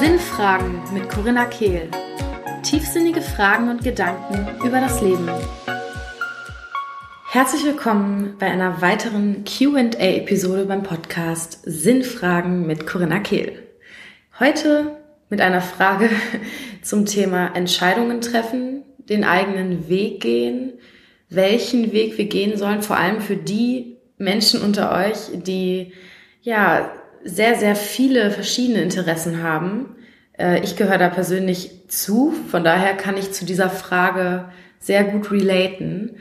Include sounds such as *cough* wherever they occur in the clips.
Sinnfragen mit Corinna Kehl. Tiefsinnige Fragen und Gedanken über das Leben. Herzlich willkommen bei einer weiteren QA-Episode beim Podcast Sinnfragen mit Corinna Kehl. Heute mit einer Frage *laughs* zum Thema Entscheidungen treffen, den eigenen Weg gehen, welchen Weg wir gehen sollen, vor allem für die Menschen unter euch, die ja sehr, sehr viele verschiedene Interessen haben. Äh, ich gehöre da persönlich zu, von daher kann ich zu dieser Frage sehr gut relaten.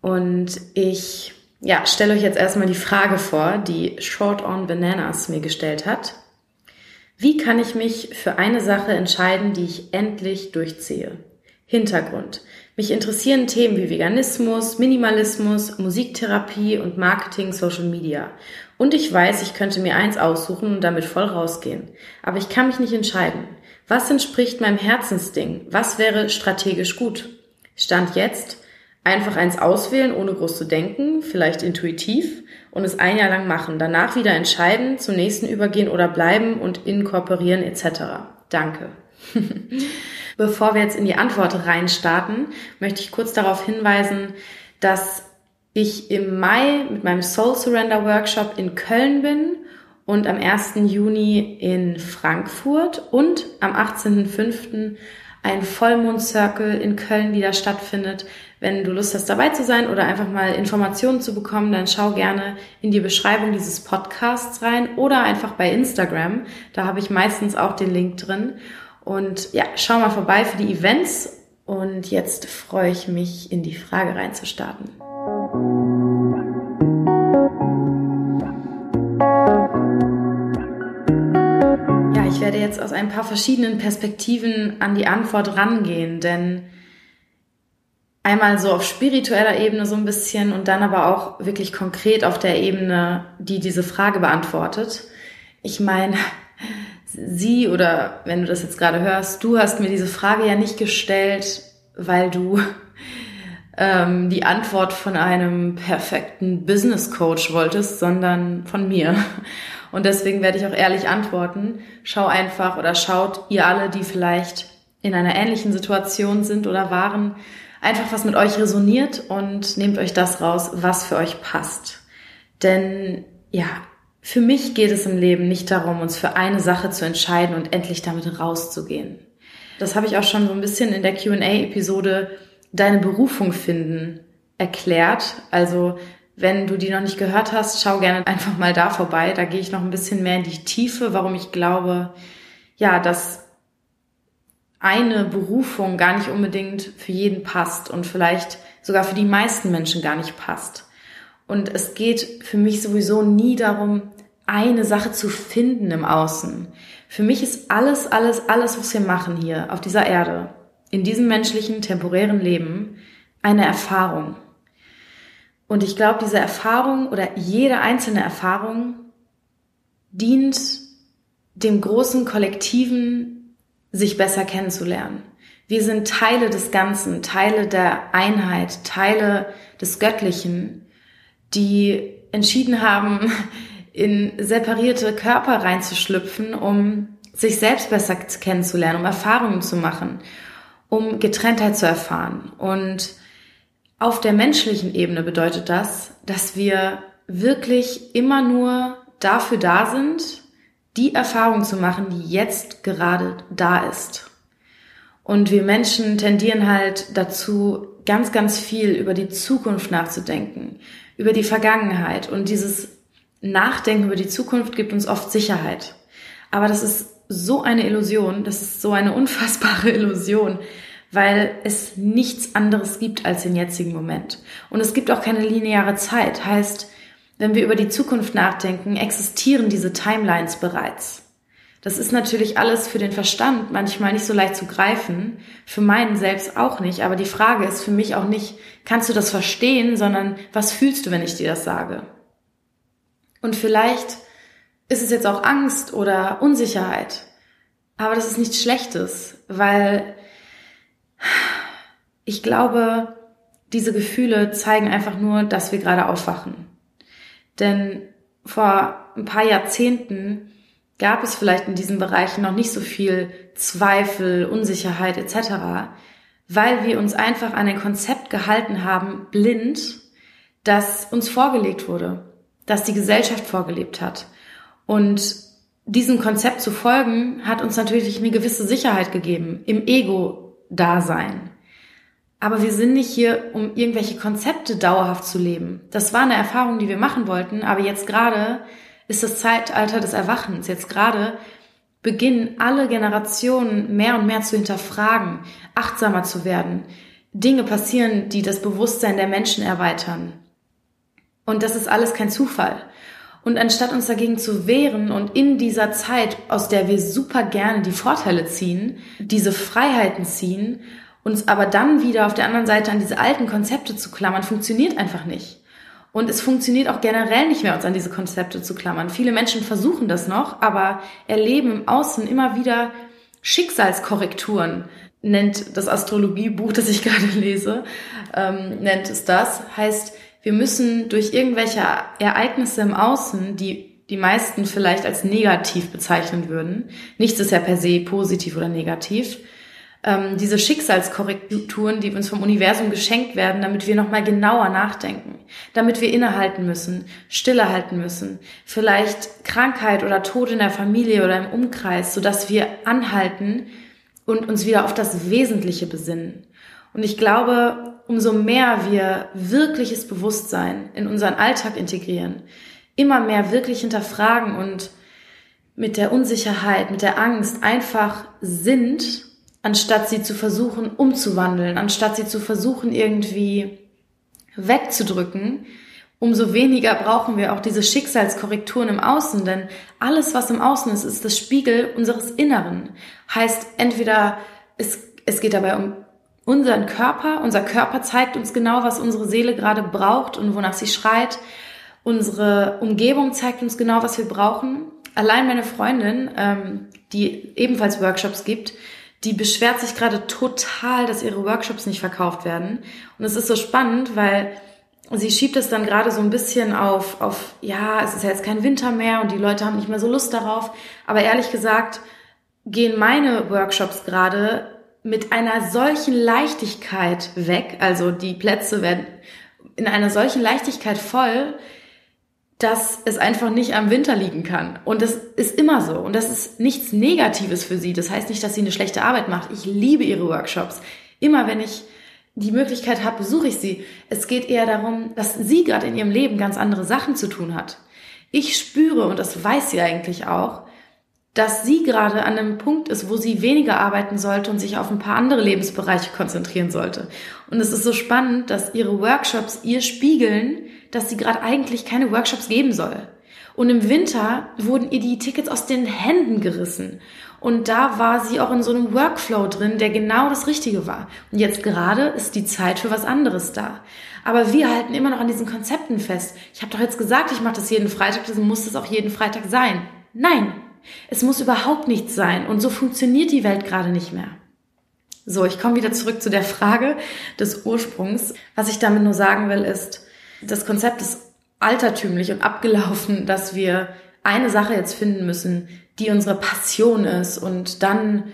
Und ich ja, stelle euch jetzt erstmal die Frage vor, die Short on Bananas mir gestellt hat. Wie kann ich mich für eine Sache entscheiden, die ich endlich durchziehe? Hintergrund. Mich interessieren Themen wie Veganismus, Minimalismus, Musiktherapie und Marketing, Social Media. Und ich weiß, ich könnte mir eins aussuchen und damit voll rausgehen. Aber ich kann mich nicht entscheiden. Was entspricht meinem Herzensding? Was wäre strategisch gut? Stand jetzt einfach eins auswählen, ohne groß zu denken, vielleicht intuitiv und es ein Jahr lang machen. Danach wieder entscheiden, zum nächsten übergehen oder bleiben und inkorporieren etc. Danke. *laughs* Bevor wir jetzt in die Antwort reinstarten, möchte ich kurz darauf hinweisen, dass ich im Mai mit meinem Soul Surrender Workshop in Köln bin und am 1. Juni in Frankfurt und am 18.05. ein Vollmond Circle in Köln wieder stattfindet. Wenn du Lust hast dabei zu sein oder einfach mal Informationen zu bekommen, dann schau gerne in die Beschreibung dieses Podcasts rein oder einfach bei Instagram. Da habe ich meistens auch den Link drin. Und ja, schau mal vorbei für die Events. Und jetzt freue ich mich, in die Frage reinzustarten. Ja, ich werde jetzt aus ein paar verschiedenen Perspektiven an die Antwort rangehen, denn einmal so auf spiritueller Ebene so ein bisschen und dann aber auch wirklich konkret auf der Ebene, die diese Frage beantwortet. Ich meine, sie oder wenn du das jetzt gerade hörst, du hast mir diese Frage ja nicht gestellt, weil du *laughs* ähm, die Antwort von einem perfekten Business Coach wolltest, sondern von mir. Und deswegen werde ich auch ehrlich antworten. Schau einfach oder schaut ihr alle, die vielleicht in einer ähnlichen Situation sind oder waren, einfach was mit euch resoniert und nehmt euch das raus, was für euch passt. Denn ja, für mich geht es im Leben nicht darum, uns für eine Sache zu entscheiden und endlich damit rauszugehen. Das habe ich auch schon so ein bisschen in der QA-Episode Deine Berufung finden erklärt. Also wenn du die noch nicht gehört hast, schau gerne einfach mal da vorbei. Da gehe ich noch ein bisschen mehr in die Tiefe, warum ich glaube, ja, dass eine Berufung gar nicht unbedingt für jeden passt und vielleicht sogar für die meisten Menschen gar nicht passt. Und es geht für mich sowieso nie darum, eine Sache zu finden im Außen. Für mich ist alles, alles, alles, was wir machen hier auf dieser Erde, in diesem menschlichen, temporären Leben, eine Erfahrung. Und ich glaube, diese Erfahrung oder jede einzelne Erfahrung dient dem großen Kollektiven, sich besser kennenzulernen. Wir sind Teile des Ganzen, Teile der Einheit, Teile des Göttlichen, die entschieden haben, in separierte Körper reinzuschlüpfen, um sich selbst besser kennenzulernen, um Erfahrungen zu machen, um Getrenntheit zu erfahren. Und auf der menschlichen Ebene bedeutet das, dass wir wirklich immer nur dafür da sind, die Erfahrung zu machen, die jetzt gerade da ist. Und wir Menschen tendieren halt dazu, ganz, ganz viel über die Zukunft nachzudenken, über die Vergangenheit und dieses Nachdenken über die Zukunft gibt uns oft Sicherheit. Aber das ist so eine Illusion, das ist so eine *laughs* unfassbare Illusion, weil es nichts anderes gibt als den jetzigen Moment. Und es gibt auch keine lineare Zeit. Heißt, wenn wir über die Zukunft nachdenken, existieren diese Timelines bereits. Das ist natürlich alles für den Verstand manchmal nicht so leicht zu greifen, für meinen selbst auch nicht, aber die Frage ist für mich auch nicht, kannst du das verstehen, sondern was fühlst du, wenn ich dir das sage? Und vielleicht ist es jetzt auch Angst oder Unsicherheit. Aber das ist nichts Schlechtes, weil ich glaube, diese Gefühle zeigen einfach nur, dass wir gerade aufwachen. Denn vor ein paar Jahrzehnten gab es vielleicht in diesen Bereichen noch nicht so viel Zweifel, Unsicherheit etc., weil wir uns einfach an ein Konzept gehalten haben, blind, das uns vorgelegt wurde, das die Gesellschaft vorgelebt hat. Und diesem Konzept zu folgen, hat uns natürlich eine gewisse Sicherheit gegeben im Ego-Dasein. Aber wir sind nicht hier, um irgendwelche Konzepte dauerhaft zu leben. Das war eine Erfahrung, die wir machen wollten, aber jetzt gerade ist das Zeitalter des Erwachens. Jetzt gerade beginnen alle Generationen mehr und mehr zu hinterfragen, achtsamer zu werden. Dinge passieren, die das Bewusstsein der Menschen erweitern. Und das ist alles kein Zufall. Und anstatt uns dagegen zu wehren und in dieser Zeit, aus der wir super gerne die Vorteile ziehen, diese Freiheiten ziehen, uns aber dann wieder auf der anderen Seite an diese alten Konzepte zu klammern, funktioniert einfach nicht. Und es funktioniert auch generell nicht mehr, uns an diese Konzepte zu klammern. Viele Menschen versuchen das noch, aber erleben im Außen immer wieder Schicksalskorrekturen, nennt das Astrologiebuch, *laughs* das ich gerade lese, ähm, nennt es das. Heißt, wir müssen durch irgendwelche Ereignisse im Außen, die die meisten vielleicht als negativ bezeichnen würden, nichts ist ja per se positiv oder negativ, ähm, diese Schicksalskorrekturen, die uns vom Universum geschenkt werden, damit wir nochmal genauer nachdenken, damit wir innehalten müssen, stille halten müssen, vielleicht Krankheit oder Tod in der Familie oder im Umkreis, sodass wir anhalten und uns wieder auf das Wesentliche besinnen. Und ich glaube, umso mehr wir wirkliches Bewusstsein in unseren Alltag integrieren, immer mehr wirklich hinterfragen und mit der Unsicherheit, mit der Angst einfach sind, anstatt sie zu versuchen umzuwandeln, anstatt sie zu versuchen irgendwie wegzudrücken, umso weniger brauchen wir auch diese Schicksalskorrekturen im Außen, denn alles, was im Außen ist, ist das Spiegel unseres Inneren. Heißt, entweder es, es geht dabei um unseren Körper. Unser Körper zeigt uns genau, was unsere Seele gerade braucht und wonach sie schreit. Unsere Umgebung zeigt uns genau, was wir brauchen. Allein meine Freundin, ähm, die ebenfalls Workshops gibt, die beschwert sich gerade total, dass ihre Workshops nicht verkauft werden. Und es ist so spannend, weil sie schiebt es dann gerade so ein bisschen auf, auf, ja, es ist ja jetzt kein Winter mehr und die Leute haben nicht mehr so Lust darauf. Aber ehrlich gesagt, gehen meine Workshops gerade mit einer solchen Leichtigkeit weg, also die Plätze werden in einer solchen Leichtigkeit voll, dass es einfach nicht am Winter liegen kann. Und das ist immer so. Und das ist nichts Negatives für sie. Das heißt nicht, dass sie eine schlechte Arbeit macht. Ich liebe ihre Workshops. Immer wenn ich die Möglichkeit habe, besuche ich sie. Es geht eher darum, dass sie gerade in ihrem Leben ganz andere Sachen zu tun hat. Ich spüre, und das weiß sie eigentlich auch, dass sie gerade an einem Punkt ist, wo sie weniger arbeiten sollte und sich auf ein paar andere Lebensbereiche konzentrieren sollte. Und es ist so spannend, dass ihre Workshops ihr spiegeln, dass sie gerade eigentlich keine Workshops geben soll. Und im Winter wurden ihr die Tickets aus den Händen gerissen. Und da war sie auch in so einem Workflow drin, der genau das Richtige war. Und jetzt gerade ist die Zeit für was anderes da. Aber wir halten immer noch an diesen Konzepten fest. Ich habe doch jetzt gesagt, ich mache das jeden Freitag, das muss das auch jeden Freitag sein. Nein, es muss überhaupt nichts sein und so funktioniert die Welt gerade nicht mehr. So, ich komme wieder zurück zu der Frage des Ursprungs. Was ich damit nur sagen will, ist, das Konzept ist altertümlich und abgelaufen, dass wir eine Sache jetzt finden müssen, die unsere Passion ist und dann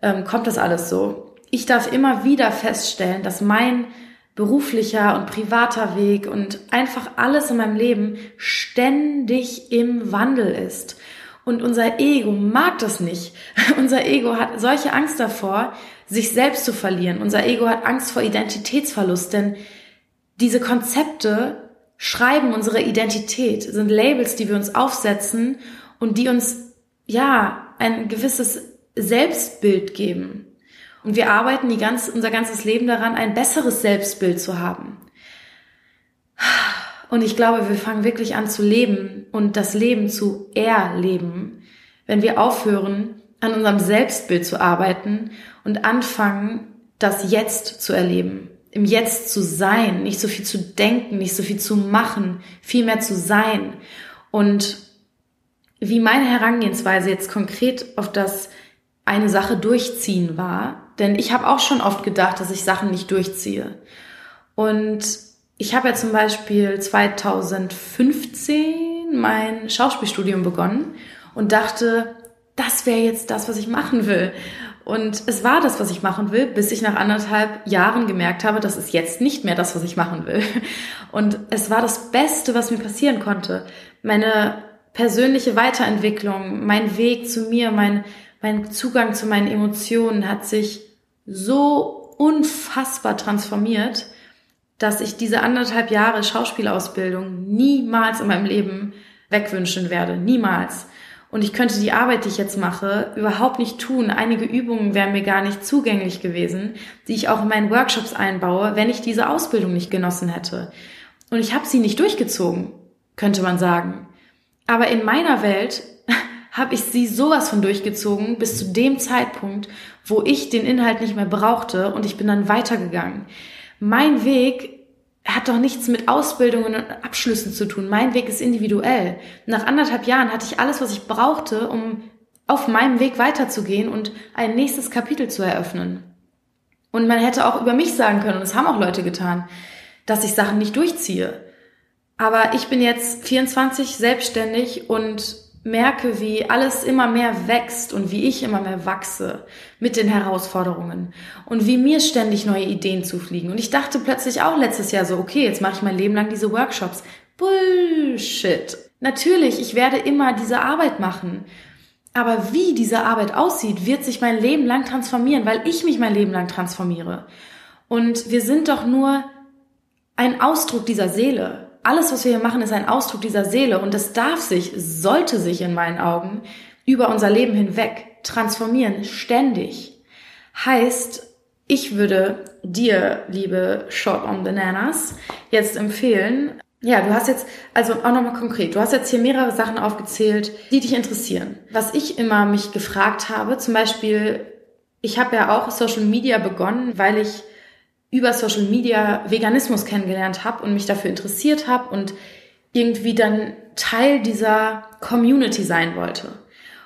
ähm, kommt das alles so. Ich darf immer wieder feststellen, dass mein beruflicher und privater Weg und einfach alles in meinem Leben ständig im Wandel ist. Und unser Ego mag das nicht. *laughs* unser Ego hat solche Angst davor, sich selbst zu verlieren. Unser Ego hat Angst vor Identitätsverlust, denn diese Konzepte schreiben unsere Identität, sind Labels, die wir uns aufsetzen und die uns, ja, ein gewisses Selbstbild geben. Und wir arbeiten die ganz, unser ganzes Leben daran, ein besseres Selbstbild zu haben. Und ich glaube, wir fangen wirklich an zu leben und das Leben zu erleben, wenn wir aufhören, an unserem Selbstbild zu arbeiten und anfangen, das Jetzt zu erleben, im Jetzt zu sein, nicht so viel zu denken, nicht so viel zu machen, viel mehr zu sein. Und wie meine Herangehensweise jetzt konkret auf das eine Sache durchziehen war, denn ich habe auch schon oft gedacht, dass ich Sachen nicht durchziehe. Und ich habe ja zum Beispiel 2015 Monaten mein Schauspielstudium begonnen und dachte, das wäre jetzt das, was ich machen will. Und es war das, was ich machen will, bis ich nach anderthalb Jahren gemerkt habe, das ist jetzt nicht mehr das, was ich machen will. Und es war das Beste, was mir passieren konnte. Meine persönliche Weiterentwicklung, mein Weg zu mir, mein, mein Zugang zu meinen Emotionen hat sich so unfassbar transformiert, dass ich diese anderthalb Jahre Schauspielausbildung niemals in meinem Leben wegwünschen werde. Niemals. Und ich könnte die Arbeit, die ich jetzt mache, überhaupt nicht tun. Einige Übungen wären mir gar nicht zugänglich gewesen, die ich auch in meinen Workshops einbaue, wenn ich diese Ausbildung nicht genossen hätte. Und ich habe sie nicht durchgezogen, könnte man sagen. Aber in meiner Welt *laughs* habe ich sie sowas von durchgezogen bis zu dem Zeitpunkt, wo ich den Inhalt nicht mehr brauchte und ich bin dann weitergegangen. Mein Weg hat doch nichts mit Ausbildungen und Abschlüssen zu tun. Mein Weg ist individuell. Nach anderthalb Jahren hatte ich alles, was ich brauchte, um auf meinem Weg weiterzugehen und ein nächstes Kapitel zu eröffnen. Und man hätte auch über mich sagen können, und das haben auch Leute getan, dass ich Sachen nicht durchziehe. Aber ich bin jetzt 24 selbstständig und merke, wie alles immer mehr wächst und wie ich immer mehr wachse mit den Herausforderungen und wie mir ständig neue Ideen zufliegen. Und ich dachte plötzlich auch letztes Jahr so, okay, jetzt mache ich mein Leben lang diese Workshops. Bullshit. Natürlich, ich werde immer diese Arbeit machen. Aber wie diese Arbeit aussieht, wird sich mein Leben lang transformieren, weil ich mich mein Leben lang transformiere. Und wir sind doch nur ein Ausdruck dieser Seele alles, was wir hier machen, ist ein Ausdruck dieser Seele und es darf sich, sollte sich in meinen Augen über unser Leben hinweg transformieren, ständig. Heißt, ich würde dir, liebe Short on Bananas, jetzt empfehlen, ja, du hast jetzt, also auch nochmal konkret, du hast jetzt hier mehrere Sachen aufgezählt, die dich interessieren. Was ich immer mich gefragt habe, zum Beispiel, ich habe ja auch Social Media begonnen, weil ich über Social Media Veganismus kennengelernt habe und mich dafür interessiert habe und irgendwie dann Teil dieser Community sein wollte.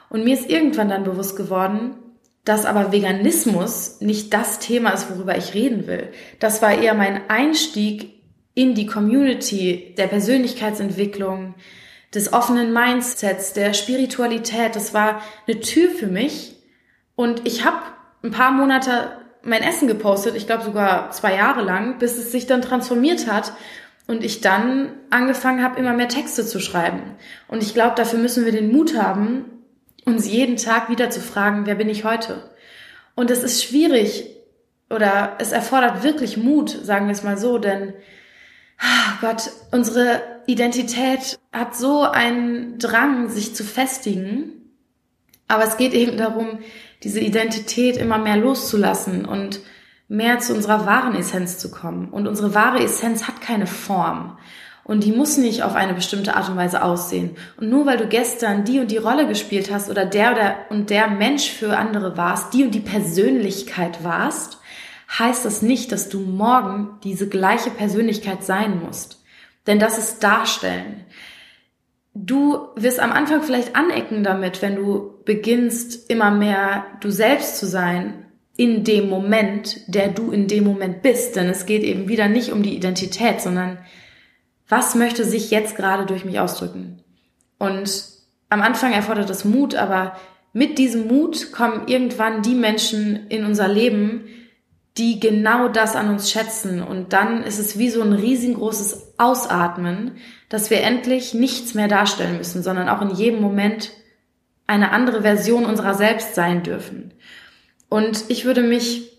Und mir ist irgendwann dann bewusst geworden, dass aber Veganismus nicht das Thema ist, worüber ich reden will. Das war eher mein Einstieg in die Community der Persönlichkeitsentwicklung, des offenen Mindsets, der Spiritualität. Das war eine Tür für mich. Und ich habe ein paar Monate mein Essen gepostet, ich glaube sogar zwei Jahre lang, bis es sich dann transformiert hat und ich dann angefangen habe, immer mehr Texte zu schreiben. Und ich glaube, dafür müssen wir den Mut haben, uns jeden Tag wieder zu fragen, wer bin ich heute? Und es ist schwierig oder es erfordert wirklich Mut, sagen wir es mal so, denn oh Gott, unsere Identität hat so einen Drang, sich zu festigen. Aber es geht eben darum, diese Identität immer mehr loszulassen und mehr zu unserer wahren Essenz zu kommen. Und unsere wahre Essenz hat keine Form. Und die muss nicht auf eine bestimmte Art und Weise aussehen. Und nur weil du gestern die und die Rolle gespielt hast oder der oder und der Mensch für andere warst, die und die Persönlichkeit warst, heißt das nicht, dass du morgen diese gleiche Persönlichkeit sein musst. Denn das ist Darstellen. Du wirst am Anfang vielleicht anecken damit, wenn du beginnst, immer mehr du selbst zu sein in dem Moment, der du in dem Moment bist. Denn es geht eben wieder nicht um die Identität, sondern was möchte sich jetzt gerade durch mich ausdrücken? Und am Anfang erfordert es Mut, aber mit diesem Mut kommen irgendwann die Menschen in unser Leben, die genau das an uns schätzen. Und dann ist es wie so ein riesengroßes Ausatmen, dass wir endlich nichts mehr darstellen müssen, sondern auch in jedem Moment eine andere Version unserer selbst sein dürfen. Und ich würde mich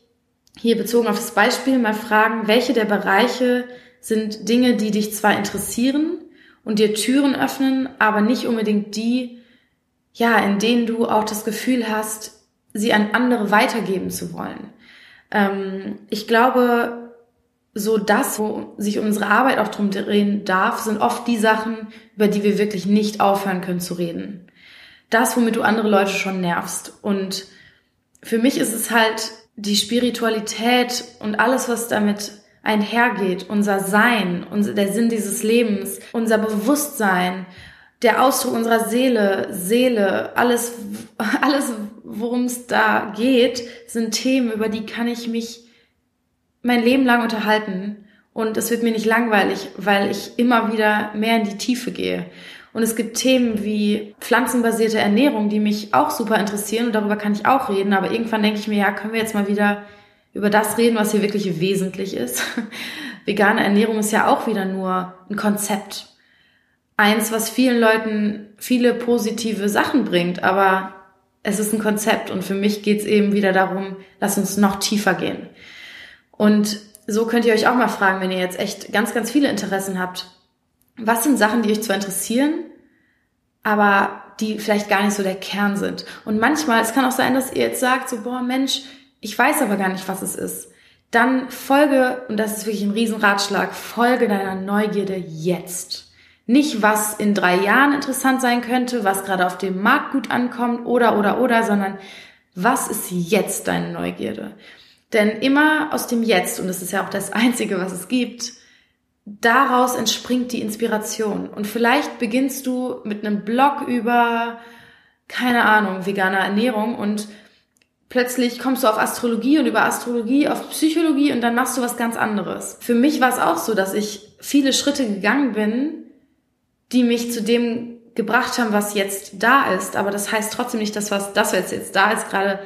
hier bezogen auf das Beispiel mal fragen, welche der Bereiche sind Dinge, die dich zwar interessieren und dir Türen öffnen, aber nicht unbedingt die, ja, in denen du auch das Gefühl hast, sie an andere weitergeben zu wollen. Ähm, ich glaube, so das, wo sich unsere Arbeit auch drum drehen darf, sind oft die Sachen, über die wir wirklich nicht aufhören können zu reden. Das, womit du andere Leute schon nervst. Und für mich ist es halt die Spiritualität und alles, was damit einhergeht, unser Sein, unser, der Sinn dieses Lebens, unser Bewusstsein, der Ausdruck unserer Seele, Seele, alles, *laughs* alles, worum es da geht, sind Themen, über die kann ich mich mein Leben lang unterhalten und es wird mir nicht langweilig, weil ich immer wieder mehr in die Tiefe gehe. Und es gibt Themen wie pflanzenbasierte Ernährung, die mich auch super interessieren und darüber kann ich auch reden. Aber irgendwann denke ich mir, ja, können wir jetzt mal wieder über das reden, was hier wirklich wesentlich ist. *laughs* Vegane Ernährung ist ja auch wieder nur ein Konzept. Eins, was vielen Leuten viele positive Sachen bringt, aber es ist ein Konzept und für mich geht es eben wieder darum, lass uns noch tiefer gehen. Und so könnt ihr euch auch mal fragen, wenn ihr jetzt echt ganz, ganz viele Interessen habt. Was sind Sachen, die euch zwar interessieren, aber die vielleicht gar nicht so der Kern sind? Und manchmal, es kann auch sein, dass ihr jetzt sagt, so, boah, Mensch, ich weiß aber gar nicht, was es ist. Dann folge, und das ist wirklich ein Riesenratschlag, folge deiner Neugierde jetzt. Nicht, was in drei Jahren interessant sein könnte, was gerade auf dem Markt gut ankommt oder, oder, oder, sondern was ist jetzt deine Neugierde? Denn immer aus dem Jetzt, und das ist ja auch das Einzige, was es gibt, daraus entspringt die Inspiration. Und vielleicht beginnst du mit einem Blog über, keine Ahnung, veganer Ernährung und plötzlich kommst du auf Astrologie und über Astrologie auf Psychologie und dann machst du was ganz anderes. Für mich war es auch so, dass ich viele Schritte gegangen bin, die mich zu dem gebracht haben, was jetzt da ist. Aber das heißt trotzdem nicht, dass was das, was jetzt da ist, gerade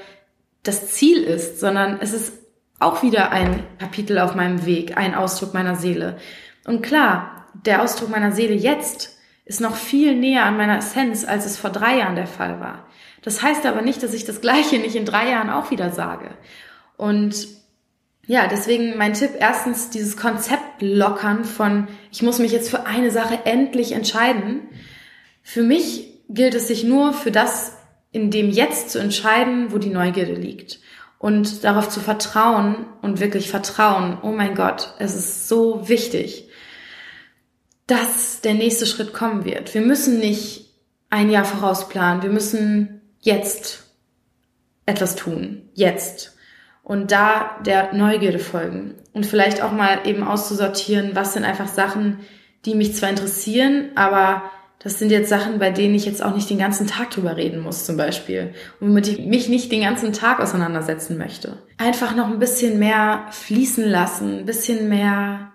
das Ziel ist, sondern es ist auch wieder ein Kapitel auf meinem Weg, ein Ausdruck meiner Seele. Und klar, der Ausdruck meiner Seele jetzt ist noch viel näher an meiner Essenz, als es vor drei Jahren der Fall war. Das heißt aber nicht, dass ich das Gleiche nicht in drei Jahren auch wieder sage. Und ja, deswegen mein Tipp, erstens dieses Konzept lockern von, ich muss mich jetzt für eine Sache endlich entscheiden. Für mich gilt es sich nur für das in dem Jetzt zu entscheiden, wo die Neugierde liegt. Und darauf zu vertrauen und wirklich vertrauen, oh mein Gott, es ist so wichtig, dass der nächste Schritt kommen wird. Wir müssen nicht ein Jahr vorausplanen, wir müssen jetzt etwas tun, jetzt. Und da der Neugierde folgen und vielleicht auch mal eben auszusortieren, was sind einfach Sachen, die mich zwar interessieren, aber das sind jetzt Sachen, bei denen ich jetzt auch nicht den ganzen Tag drüber reden muss, zum Beispiel. Und womit ich mich nicht den ganzen Tag auseinandersetzen möchte. Einfach noch ein bisschen mehr fließen lassen, ein bisschen mehr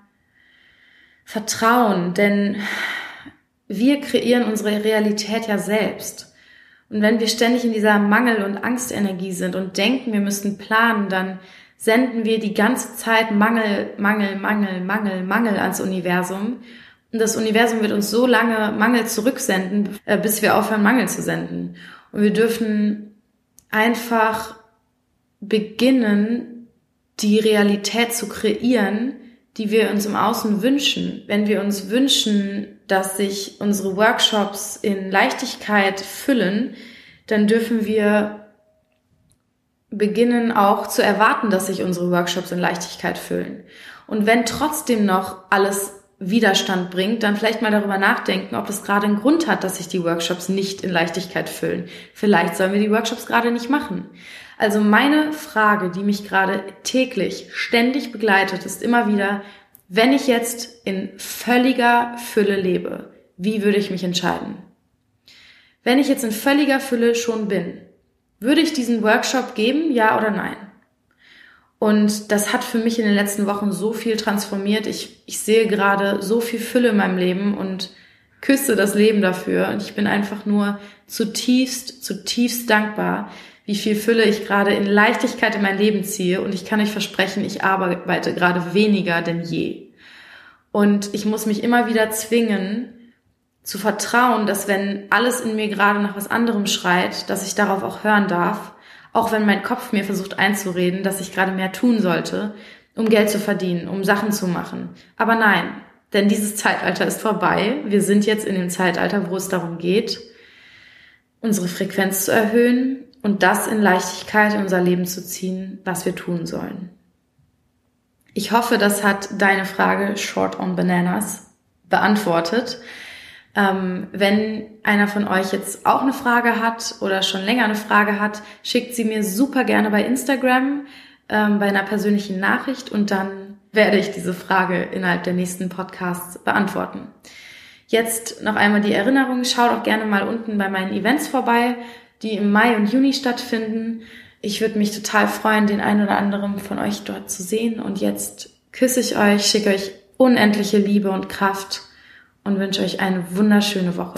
Vertrauen, denn wir kreieren unsere Realität ja selbst. Und wenn wir ständig in dieser Mangel- und Angstenergie sind und denken, wir müssten planen, dann senden wir die ganze Zeit Mangel, Mangel, Mangel, Mangel, Mangel ans Universum und das Universum wird uns so lange Mangel zurücksenden, äh, bis wir aufhören, Mangel zu senden. Und wir dürfen einfach beginnen, die Realität zu kreieren, die wir uns im Außen wünschen. Wenn wir uns wünschen, dass sich unsere Workshops in Leichtigkeit füllen, dann dürfen wir beginnen auch zu erwarten, dass sich unsere Workshops in Leichtigkeit füllen. Und wenn trotzdem noch alles Widerstand bringt, dann vielleicht mal darüber nachdenken, ob es gerade einen Grund hat, dass sich die Workshops nicht in Leichtigkeit füllen. Vielleicht sollen wir die Workshops gerade nicht machen. Also meine Frage, die mich gerade täglich, ständig begleitet, ist immer wieder, wenn ich jetzt in völliger Fülle lebe, wie würde ich mich entscheiden? Wenn ich jetzt in völliger Fülle schon bin, würde ich diesen Workshop geben, ja oder nein? Und das hat für mich in den letzten Wochen so viel transformiert. Ich, ich sehe gerade so viel Fülle in meinem Leben und küsse das Leben dafür. Und ich bin einfach nur zutiefst, zutiefst dankbar, wie viel Fülle ich gerade in Leichtigkeit in mein Leben ziehe. Und ich kann euch versprechen, ich arbeite gerade weniger denn je. Und ich muss mich immer wieder zwingen, zu vertrauen, dass wenn alles in mir gerade nach was anderem schreit, dass ich darauf auch hören darf auch wenn mein Kopf mir versucht einzureden, dass ich gerade mehr tun sollte, um Geld zu verdienen, um Sachen zu machen. Aber nein, denn dieses Zeitalter ist vorbei. Wir sind jetzt in dem Zeitalter, wo es darum geht, unsere Frequenz zu erhöhen und das in Leichtigkeit in unser Leben zu ziehen, was wir tun sollen. Ich hoffe, das hat deine Frage Short on Bananas beantwortet. Ähm, wenn einer von euch jetzt auch eine Frage hat oder schon länger eine Frage hat, schickt sie mir super gerne bei Instagram ähm, bei einer persönlichen Nachricht und dann werde ich diese Frage innerhalb der nächsten Podcasts beantworten. Jetzt noch einmal die Erinnerung, schaut auch gerne mal unten bei meinen Events vorbei, die im Mai und Juni stattfinden. Ich würde mich total freuen, den einen oder anderen von euch dort zu sehen. Und jetzt küsse ich euch, schicke euch unendliche Liebe und Kraft und wünsche euch eine wunderschöne Woche.